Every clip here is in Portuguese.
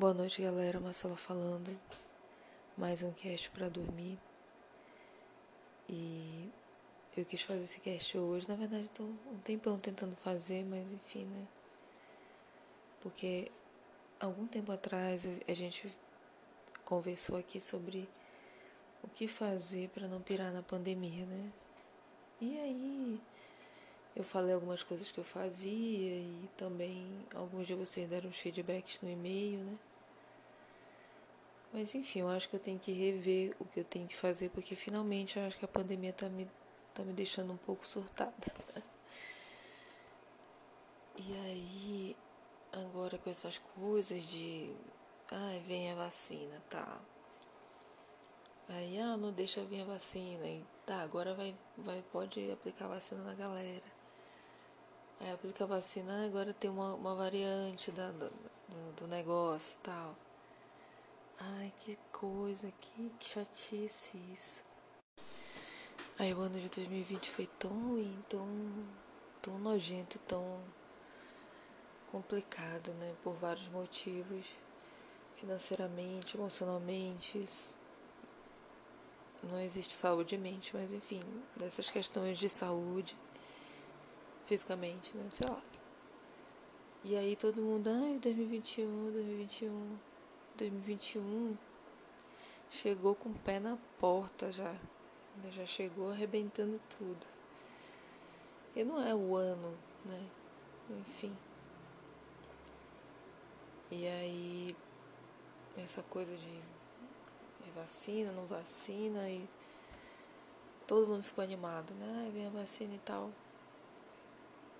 Boa noite, galera. Marcela falando. Mais um cast para dormir. E eu quis fazer esse cast hoje. Na verdade, estou um tempão tentando fazer, mas enfim, né? Porque algum tempo atrás a gente conversou aqui sobre o que fazer para não pirar na pandemia, né? E aí eu falei algumas coisas que eu fazia e também alguns de vocês deram os feedbacks no e-mail, né? Mas enfim, eu acho que eu tenho que rever o que eu tenho que fazer, porque finalmente eu acho que a pandemia tá me, tá me deixando um pouco surtada. E aí, agora com essas coisas de. Ai, vem a vacina, tá. Aí, ah, não deixa vir a vacina. E tá, agora vai, vai, pode aplicar a vacina na galera. Aí aplica a vacina, agora tem uma, uma variante da, do, do negócio tal. Ai, que coisa, que, chatice isso. Aí o ano de 2020 foi tão ruim, tão, tão nojento, tão complicado, né? Por vários motivos. Financeiramente, emocionalmente. Não existe saúde mente, mas enfim, dessas questões de saúde, fisicamente, né? Sei lá. E aí todo mundo, ai, 2021, 2021. 2021 chegou com o pé na porta já. Já chegou arrebentando tudo. E não é o ano, né? Enfim. E aí, essa coisa de, de vacina, não vacina, e todo mundo ficou animado, né? Aí vem a vacina e tal.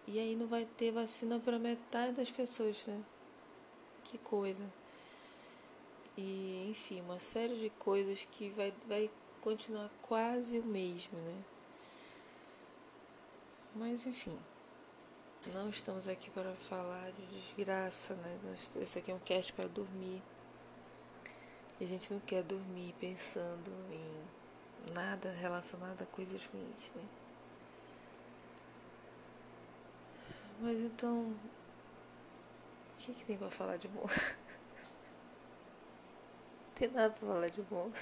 E aí não vai ter vacina para metade das pessoas, né? Que coisa. E, enfim, uma série de coisas que vai, vai continuar quase o mesmo, né? Mas, enfim, não estamos aqui para falar de desgraça, né? Esse aqui é um cast para dormir. E a gente não quer dormir pensando em nada relacionado a coisas ruins, né? Mas então, o que, que tem para falar de bom? tem nada pra falar de bom.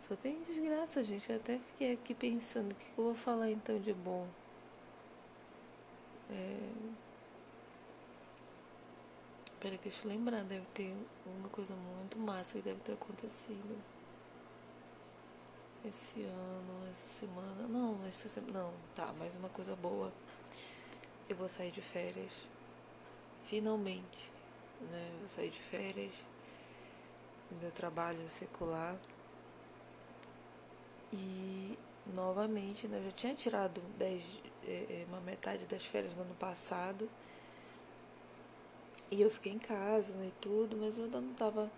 Só tem desgraça, gente. Eu até fiquei aqui pensando o que eu vou falar então de bom. É... Peraí, deixa eu lembrar. Deve ter uma coisa muito massa que deve ter acontecido. Esse ano, essa semana. Não, essa semana. Não, tá, mais uma coisa boa. Eu vou sair de férias. Finalmente né? Eu saí de férias, meu trabalho secular. E novamente, né, eu já tinha tirado dez, é, é, uma metade das férias no ano passado. E eu fiquei em casa né, e tudo, mas eu ainda não estava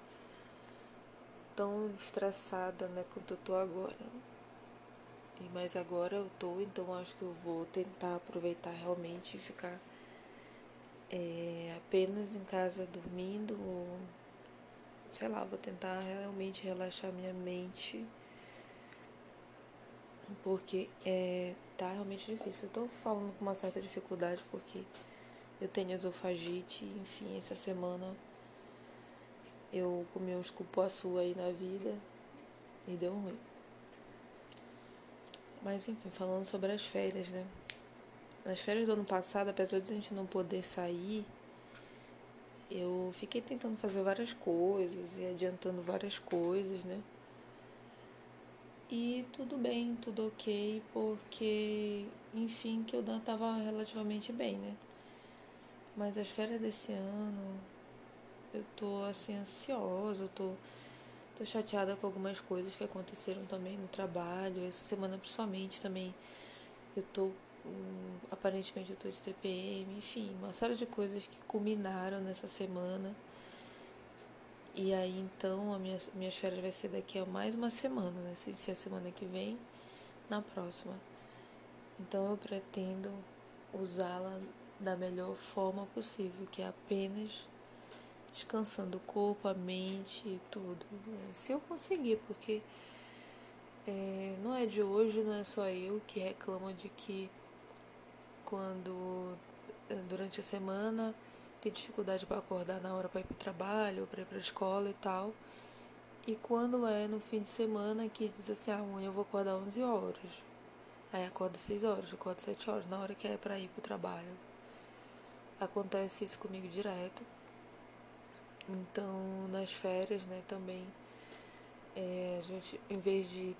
tão estressada né, quanto eu tô agora. Mas agora eu tô, então acho que eu vou tentar aproveitar realmente e ficar é, apenas em casa dormindo ou sei lá, vou tentar realmente relaxar minha mente porque é, tá realmente difícil. Eu tô falando com uma certa dificuldade porque eu tenho esofagite, enfim, essa semana eu comi uns cupuaçu aí na vida e deu ruim. Mas enfim, falando sobre as férias, né? Nas férias do ano passado, apesar de a gente não poder sair, eu fiquei tentando fazer várias coisas e adiantando várias coisas, né? E tudo bem, tudo ok, porque, enfim, que eu tava relativamente bem, né? Mas as férias desse ano, eu tô assim ansiosa, eu tô, tô chateada com algumas coisas que aconteceram também no trabalho. Essa semana, principalmente, também eu tô aparentemente eu tô de TPM, enfim, uma série de coisas que culminaram nessa semana. E aí então a minha, minhas férias vai ser daqui a mais uma semana, né? Se, se é a semana que vem, na próxima. Então eu pretendo usá-la da melhor forma possível, que é apenas descansando o corpo, a mente e tudo. Né? Se eu conseguir, porque é, não é de hoje, não é só eu que reclamo de que quando eh, durante a semana tem dificuldade para acordar na hora para ir para o trabalho, para ir para a escola e tal. E quando é no fim de semana que diz assim, ah, amanhã eu vou acordar 11 horas. Aí acorda 6 horas, acorda 7 horas, na hora que é para ir para o trabalho. Acontece isso comigo direto. Então, nas férias, né, também, é, a gente, em vez de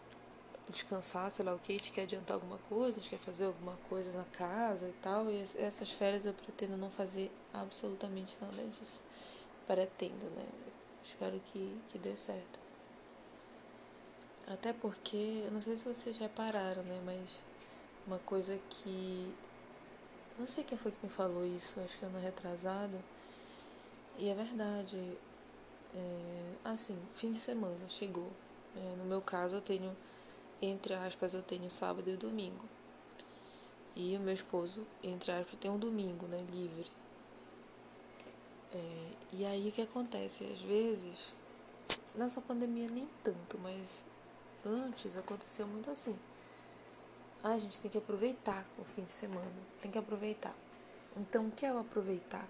descansar, sei lá o que, a gente quer adiantar alguma coisa, a gente quer fazer alguma coisa na casa e tal. E essas férias eu pretendo não fazer absolutamente nada disso. Pretendo, né? Espero que, que dê certo. Até porque, eu não sei se vocês já pararam, né? Mas uma coisa que. Não sei quem foi que me falou isso, acho que ano retrasado. E é verdade. É, assim, fim de semana chegou. É, no meu caso, eu tenho entre aspas, eu tenho sábado e domingo. E o meu esposo, entre aspas, tem um domingo, né, livre. É, e aí o que acontece? Às vezes, nessa pandemia nem tanto, mas antes acontecia muito assim. Ah, a gente tem que aproveitar o fim de semana, tem que aproveitar. Então, o que é o aproveitar?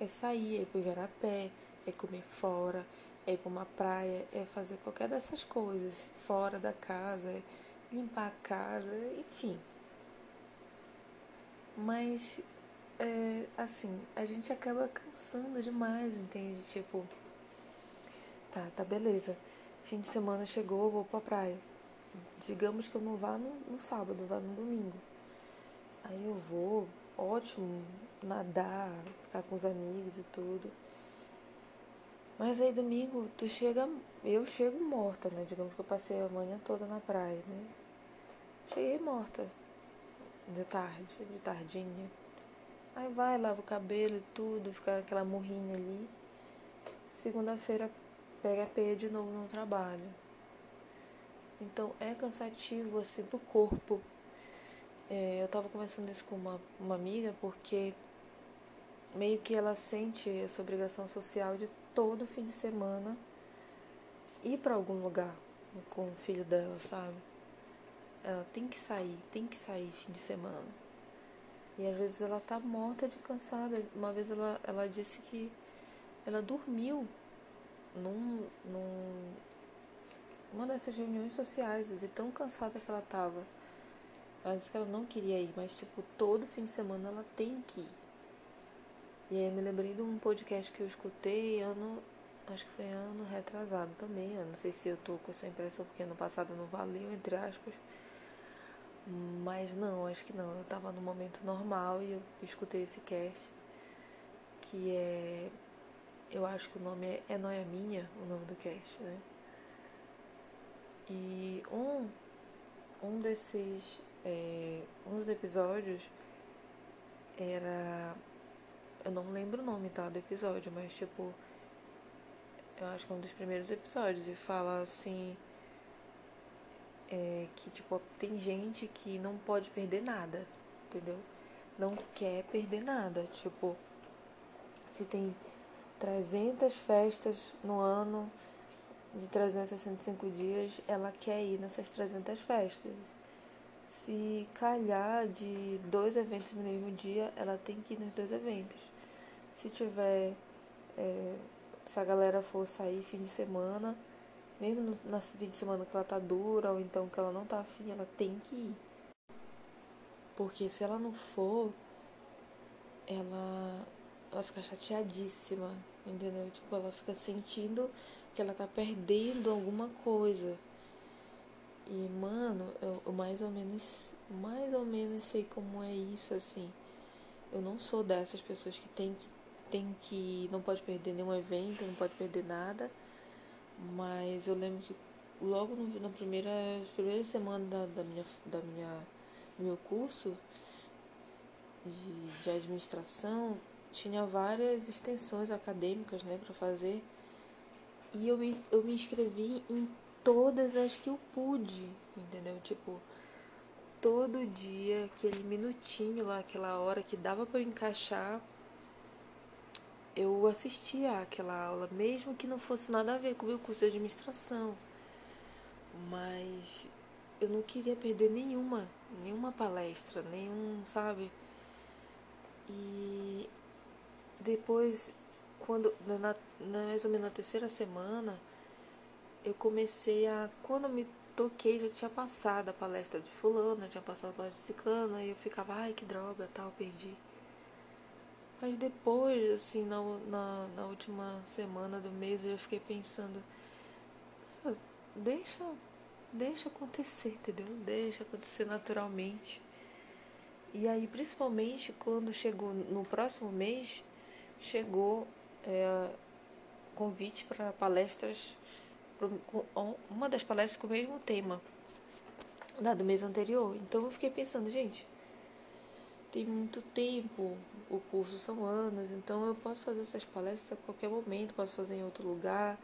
É sair, é pegar a pé, é comer fora, é ir para uma praia, é fazer qualquer dessas coisas fora da casa, é limpar a casa, enfim. Mas, é, assim, a gente acaba cansando demais, entende? Tipo, tá, tá beleza. Fim de semana chegou, vou pra praia. Digamos que eu não vá no, no sábado, vá no domingo. Aí eu vou, ótimo, nadar, ficar com os amigos e tudo. Mas aí domingo tu chega, eu chego morta, né? Digamos que eu passei a manhã toda na praia, né? Cheguei morta. De tarde, de tardinha. Aí vai, lava o cabelo e tudo, fica aquela morrinha ali. Segunda-feira pega a peia de novo no trabalho. Então é cansativo assim pro corpo. É, eu tava conversando isso com uma, uma amiga porque meio que ela sente essa obrigação social de todo fim de semana ir para algum lugar com o filho dela, sabe? Ela tem que sair, tem que sair fim de semana. E às vezes ela tá morta de cansada. Uma vez ela, ela disse que ela dormiu num, num uma dessas reuniões sociais, de tão cansada que ela tava. Ela disse que ela não queria ir, mas tipo, todo fim de semana ela tem que ir. E aí eu me lembrei de um podcast que eu escutei ano, acho que foi ano retrasado também. Eu não sei se eu tô com essa impressão porque ano passado não valeu, entre aspas. Mas não, acho que não. Eu tava no momento normal e eu escutei esse cast. Que é. Eu acho que o nome é É Noia Minha, o nome do cast, né? E um, um desses. É, um dos episódios era eu não lembro o nome, tá? Do episódio, mas tipo. Eu acho que é um dos primeiros episódios. E fala assim. É, que tipo, tem gente que não pode perder nada, entendeu? Não quer perder nada. Tipo, se tem 300 festas no ano, de 365 dias, ela quer ir nessas 300 festas. Se calhar de dois eventos no mesmo dia, ela tem que ir nos dois eventos. Se tiver. É, se a galera for sair fim de semana, mesmo no, na fim de semana que ela tá dura, ou então que ela não tá afim, ela tem que ir. Porque se ela não for, ela, ela fica chateadíssima, entendeu? Tipo, ela fica sentindo que ela tá perdendo alguma coisa. E, mano, eu, eu mais ou menos, mais ou menos sei como é isso, assim. Eu não sou dessas pessoas que tem que tem que não pode perder nenhum evento, não pode perder nada. Mas eu lembro que logo no, na primeira, primeira semana da, da minha da minha do meu curso de, de administração tinha várias extensões acadêmicas, né, para fazer. E eu me, eu me inscrevi em todas as que eu pude, entendeu? Tipo, todo dia, aquele minutinho lá, aquela hora que dava para encaixar, eu assistia àquela aula, mesmo que não fosse nada a ver com o meu curso de administração. Mas eu não queria perder nenhuma, nenhuma palestra, nenhum, sabe? E depois, quando na, na, mais ou menos na terceira semana, eu comecei a. Quando eu me toquei, já tinha passado a palestra de fulano, já tinha passado a palestra de ciclano, aí eu ficava, ai que droga, tal, perdi. Mas depois, assim, na, na, na última semana do mês, eu fiquei pensando, deixa, deixa acontecer, entendeu? Deixa acontecer naturalmente. E aí, principalmente quando chegou no próximo mês, chegou é, convite para palestras, uma das palestras com o mesmo tema da do mês anterior. Então eu fiquei pensando, gente, tem muito tempo, o curso são anos, então eu posso fazer essas palestras a qualquer momento, posso fazer em outro lugar,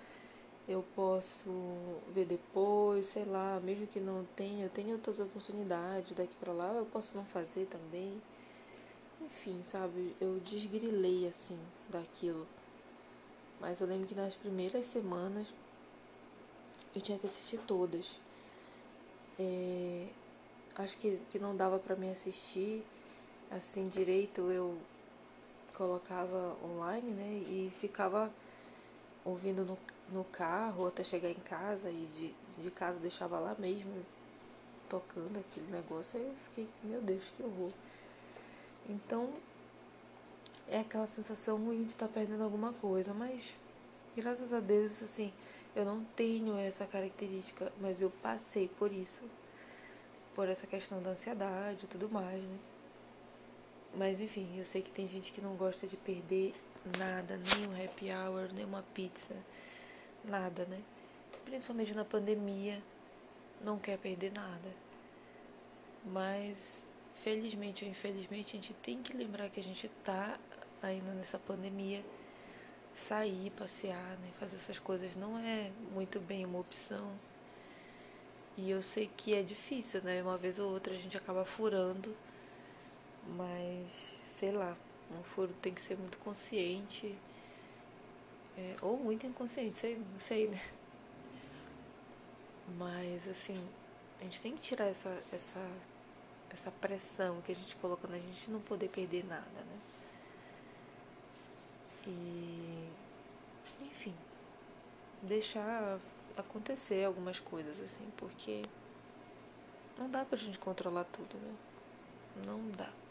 eu posso ver depois, sei lá, mesmo que não tenha, eu tenho outras oportunidades daqui para lá, eu posso não fazer também. Enfim, sabe, eu desgrilei assim daquilo. Mas eu lembro que nas primeiras semanas eu tinha que assistir todas. É, acho que, que não dava para me assistir assim direito, eu colocava online, né? E ficava ouvindo no, no carro até chegar em casa e de, de casa deixava lá mesmo tocando aquele negócio. Aí eu fiquei, meu Deus, que horror. Então é aquela sensação ruim de estar tá perdendo alguma coisa, mas graças a Deus, assim, eu não tenho essa característica, mas eu passei por isso, por essa questão da ansiedade e tudo mais, né? Mas enfim, eu sei que tem gente que não gosta de perder nada, nem um happy hour, nem uma pizza, nada, né? Principalmente na pandemia, não quer perder nada. Mas felizmente ou infelizmente a gente tem que lembrar que a gente tá ainda nessa pandemia. Sair, passear, né? fazer essas coisas não é muito bem uma opção. E eu sei que é difícil, né? Uma vez ou outra a gente acaba furando, mas sei lá, furo tem que ser muito consciente. É, ou muito inconsciente, sei, não sei, né? Mas assim, a gente tem que tirar essa, essa, essa pressão que a gente coloca na gente não poder perder nada, né? E enfim, deixar acontecer algumas coisas assim, porque não dá pra gente controlar tudo, né? Não dá.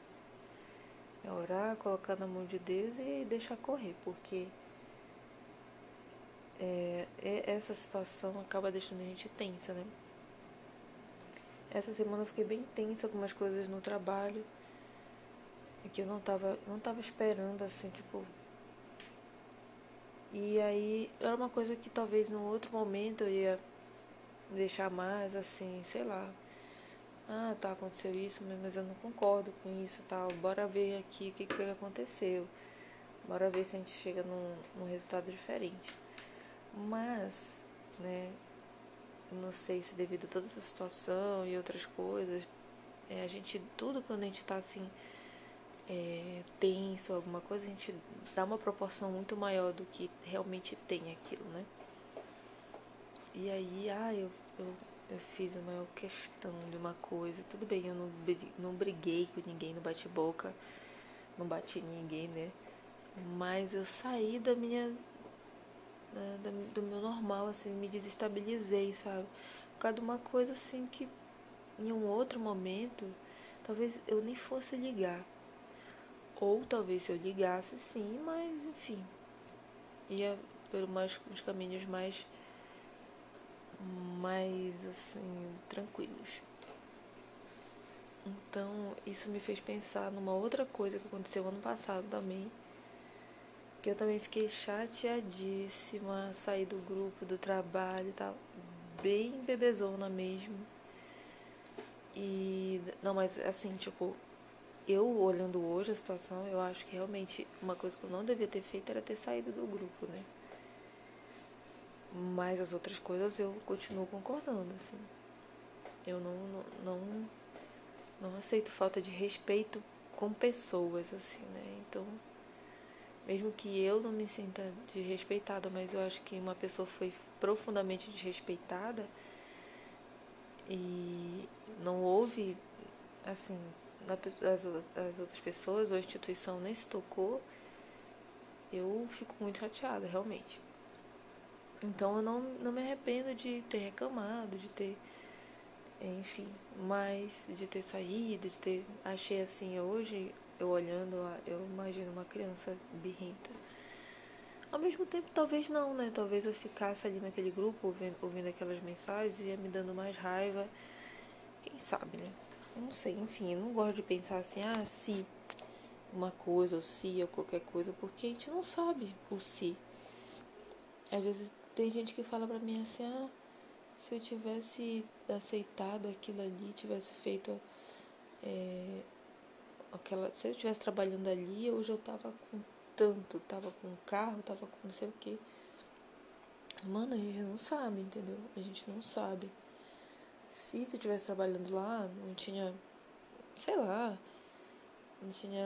É orar, colocar na mão de Deus e deixar correr, porque é, essa situação acaba deixando a gente tensa, né? Essa semana eu fiquei bem tensa com algumas coisas no trabalho que eu não tava, não tava esperando, assim, tipo. E aí era uma coisa que talvez no outro momento eu ia deixar mais assim, sei lá, ah, tá, aconteceu isso, mas eu não concordo com isso tal. Bora ver aqui o que, que foi que aconteceu. Bora ver se a gente chega num, num resultado diferente. Mas, né, não sei se devido a toda essa situação e outras coisas, é, a gente, tudo quando a gente tá assim, é, tenso, alguma coisa, a gente dá uma proporção muito maior do que realmente tem aquilo, né? E aí, ah, eu, eu eu fiz a maior questão de uma coisa. Tudo bem, eu não, não briguei com ninguém, não bati boca, não bati ninguém, né? Mas eu saí da minha. Da, do meu normal, assim, me desestabilizei, sabe? Por causa de uma coisa assim que em um outro momento talvez eu nem fosse ligar. Ou talvez eu ligasse sim, mas enfim. Ia por mais, os caminhos mais mais assim, tranquilos. Então, isso me fez pensar numa outra coisa que aconteceu ano passado também. Que eu também fiquei chateadíssima, sair do grupo, do trabalho e tal. Bem bebezona mesmo. E. Não, mas assim, tipo. Eu olhando hoje a situação, eu acho que realmente uma coisa que eu não devia ter feito era ter saído do grupo, né? Mas as outras coisas eu continuo concordando, assim. Eu não, não, não, não aceito falta de respeito com pessoas, assim, né? Então, mesmo que eu não me sinta desrespeitada, mas eu acho que uma pessoa foi profundamente desrespeitada e não houve, assim, as, as outras pessoas ou a instituição nem se tocou, Eu fico muito chateada, realmente. Então eu não, não me arrependo de ter reclamado, de ter, enfim, mas de ter saído, de ter. Achei assim, hoje, eu olhando, eu imagino uma criança birrenta. Ao mesmo tempo, talvez não, né? Talvez eu ficasse ali naquele grupo ouvindo, ouvindo aquelas mensagens ia me dando mais raiva. Quem sabe, né? Não sei, enfim, eu não gosto de pensar assim, ah, se uma coisa, ou se, ou qualquer coisa, porque a gente não sabe o se. Às vezes tem gente que fala pra mim assim, ah, se eu tivesse aceitado aquilo ali, tivesse feito é, aquela. Se eu estivesse trabalhando ali, hoje eu tava com tanto, tava com carro, tava com não sei o que. Mano, a gente não sabe, entendeu? A gente não sabe. Se tu estivesse trabalhando lá, não tinha, sei lá, não tinha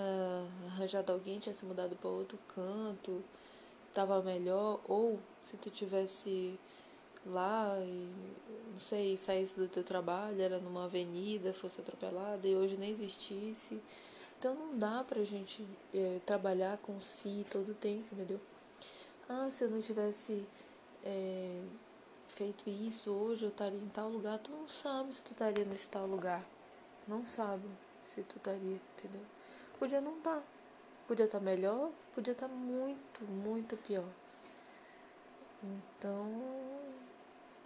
arranjado alguém, tinha se mudado para outro canto, tava melhor, ou se tu tivesse lá e não sei, saísse do teu trabalho, era numa avenida, fosse atropelada e hoje nem existisse. Então não dá pra gente é, trabalhar com si todo o tempo, entendeu? Ah, se eu não tivesse é, feito isso hoje, eu estaria em tal lugar. Tu não sabe se tu estaria nesse tal lugar. Não sabe se tu estaria, entendeu? Podia não estar. Podia estar tá melhor, podia estar tá muito, muito pior. Então,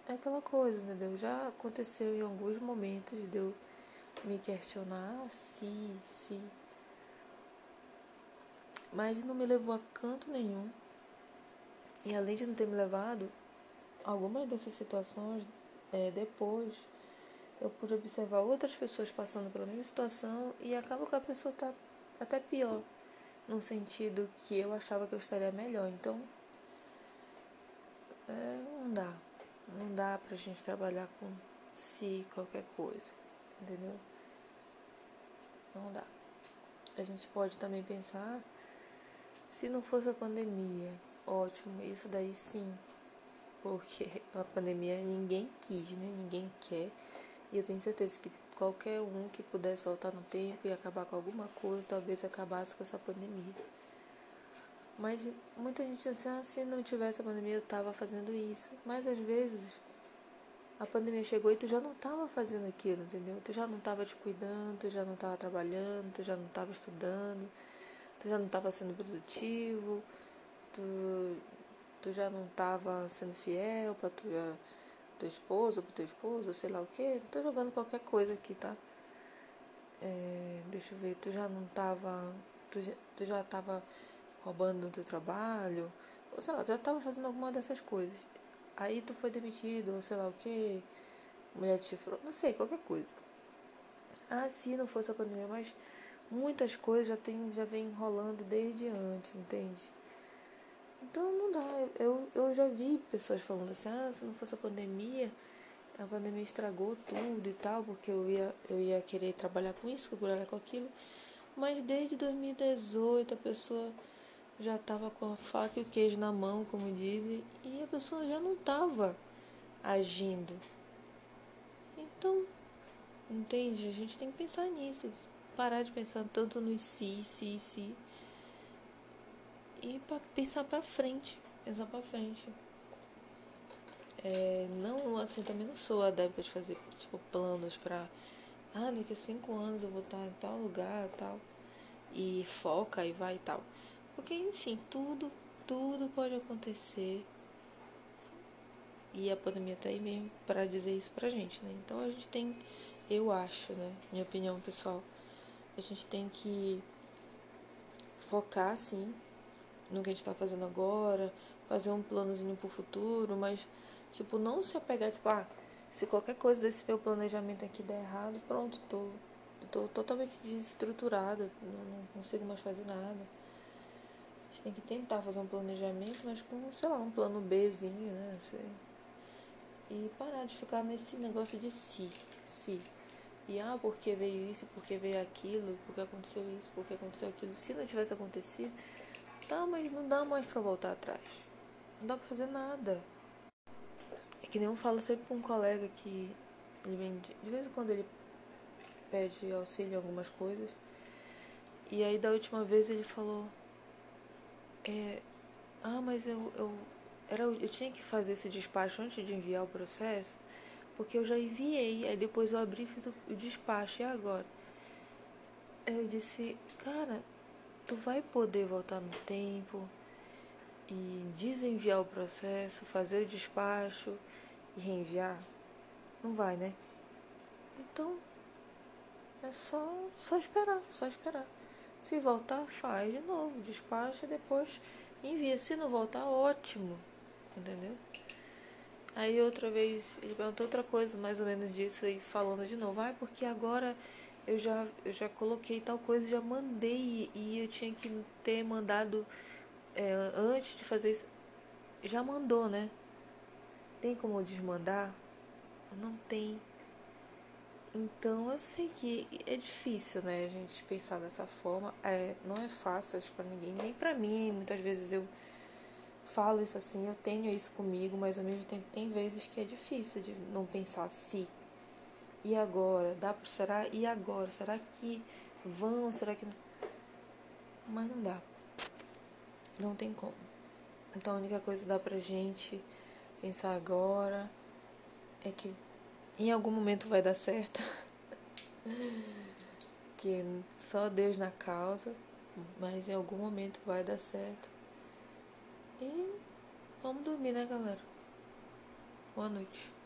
é aquela coisa, entendeu? Já aconteceu em alguns momentos de eu me questionar se, se. Mas não me levou a canto nenhum. E além de não ter me levado, algumas dessas situações, é, depois, eu pude observar outras pessoas passando pela mesma situação e acaba que a pessoa tá até pior, no sentido que eu achava que eu estaria melhor. Então, é, não dá. Não dá pra gente trabalhar com si qualquer coisa, entendeu? Não dá. A gente pode também pensar, se não fosse a pandemia, ótimo, isso daí sim, porque a pandemia ninguém quis, né? Ninguém quer. E eu tenho certeza que qualquer um que pudesse voltar no tempo e acabar com alguma coisa, talvez acabasse com essa pandemia. Mas muita gente diz assim, ah, se não tivesse a pandemia eu tava fazendo isso. Mas às vezes a pandemia chegou e tu já não tava fazendo aquilo, entendeu? Tu já não tava te cuidando, tu já não tava trabalhando, tu já não tava estudando, tu já não tava sendo produtivo, tu tu já não estava sendo fiel para tua, tua esposa, para teu esposo, sei lá o que. Não tô jogando qualquer coisa aqui, tá? É, deixa eu ver, tu já não estava tu, tu, já estava roubando no teu trabalho, ou sei lá, tu já estava fazendo alguma dessas coisas. Aí tu foi demitido, ou sei lá o que, mulher te chifrou, não sei, qualquer coisa. Ah, se não fosse a pandemia, mas muitas coisas já, tem, já vem enrolando desde antes, entende? Então não dá. Eu, eu já vi pessoas falando assim, ah, se não fosse a pandemia, a pandemia estragou tudo e tal, porque eu ia, eu ia querer trabalhar com isso, trabalhar com aquilo. Mas desde 2018 a pessoa já estava com a faca e o queijo na mão, como dizem, e a pessoa já não estava agindo. Então, entende? A gente tem que pensar nisso. Parar de pensar tanto no si, si, si e para pensar para frente, pensar para frente. É, não, assim, também não sou adepta de fazer, tipo, planos para ah, daqui a cinco anos eu vou estar em tal lugar, tal, e foca e vai e tal. Porque, enfim, tudo, tudo pode acontecer. E a pandemia tá aí mesmo para dizer isso pra gente, né? Então a gente tem, eu acho, né? Minha opinião pessoal, a gente tem que focar, sim, no que a gente tá fazendo agora, fazer um planozinho pro futuro, mas, tipo, não se apegar, tipo, ah, se qualquer coisa desse meu planejamento aqui der errado, pronto, tô, tô totalmente desestruturada, não, não consigo mais fazer nada. A gente tem que tentar fazer um planejamento, mas com, sei lá, um plano Bzinho, né? E parar de ficar nesse negócio de si, si. E ah, porque veio isso, porque veio aquilo, porque aconteceu isso, porque aconteceu aquilo. Se não tivesse acontecido, Tá, mas não dá mais para voltar atrás. Não dá para fazer nada. É que nem eu falo sempre com um colega que ele vem de, de vez em quando ele pede auxílio em algumas coisas. E aí da última vez ele falou: é, Ah, mas eu, eu, era, eu tinha que fazer esse despacho antes de enviar o processo, porque eu já enviei, aí depois eu abri e fiz o, o despacho, e agora? Eu disse, cara, tu vai poder voltar no tempo e desenviar o processo, fazer o despacho e reenviar? Não vai, né? Então, é só, só esperar, só esperar. Se voltar, faz de novo, despacha e depois envia. Se não voltar, ótimo, entendeu? Aí outra vez ele perguntou outra coisa, mais ou menos disso, e falando de novo, ah, porque agora eu já, eu já coloquei tal coisa, já mandei e eu tinha que ter mandado é, antes de fazer isso. Já mandou, né? Tem como desmandar? Não tem. Então eu sei que é difícil, né, a gente pensar dessa forma. É, não é fácil para ninguém, nem para mim. Muitas vezes eu falo isso assim, eu tenho isso comigo, mas ao mesmo tempo tem vezes que é difícil de não pensar se. E agora? Dá para será? E agora? Será que vão? Será que Mas não dá. Não tem como. Então a única coisa que dá pra gente pensar agora é que em algum momento vai dar certo. que só Deus na causa, mas em algum momento vai dar certo. E vamos dormir, né, galera? Boa noite.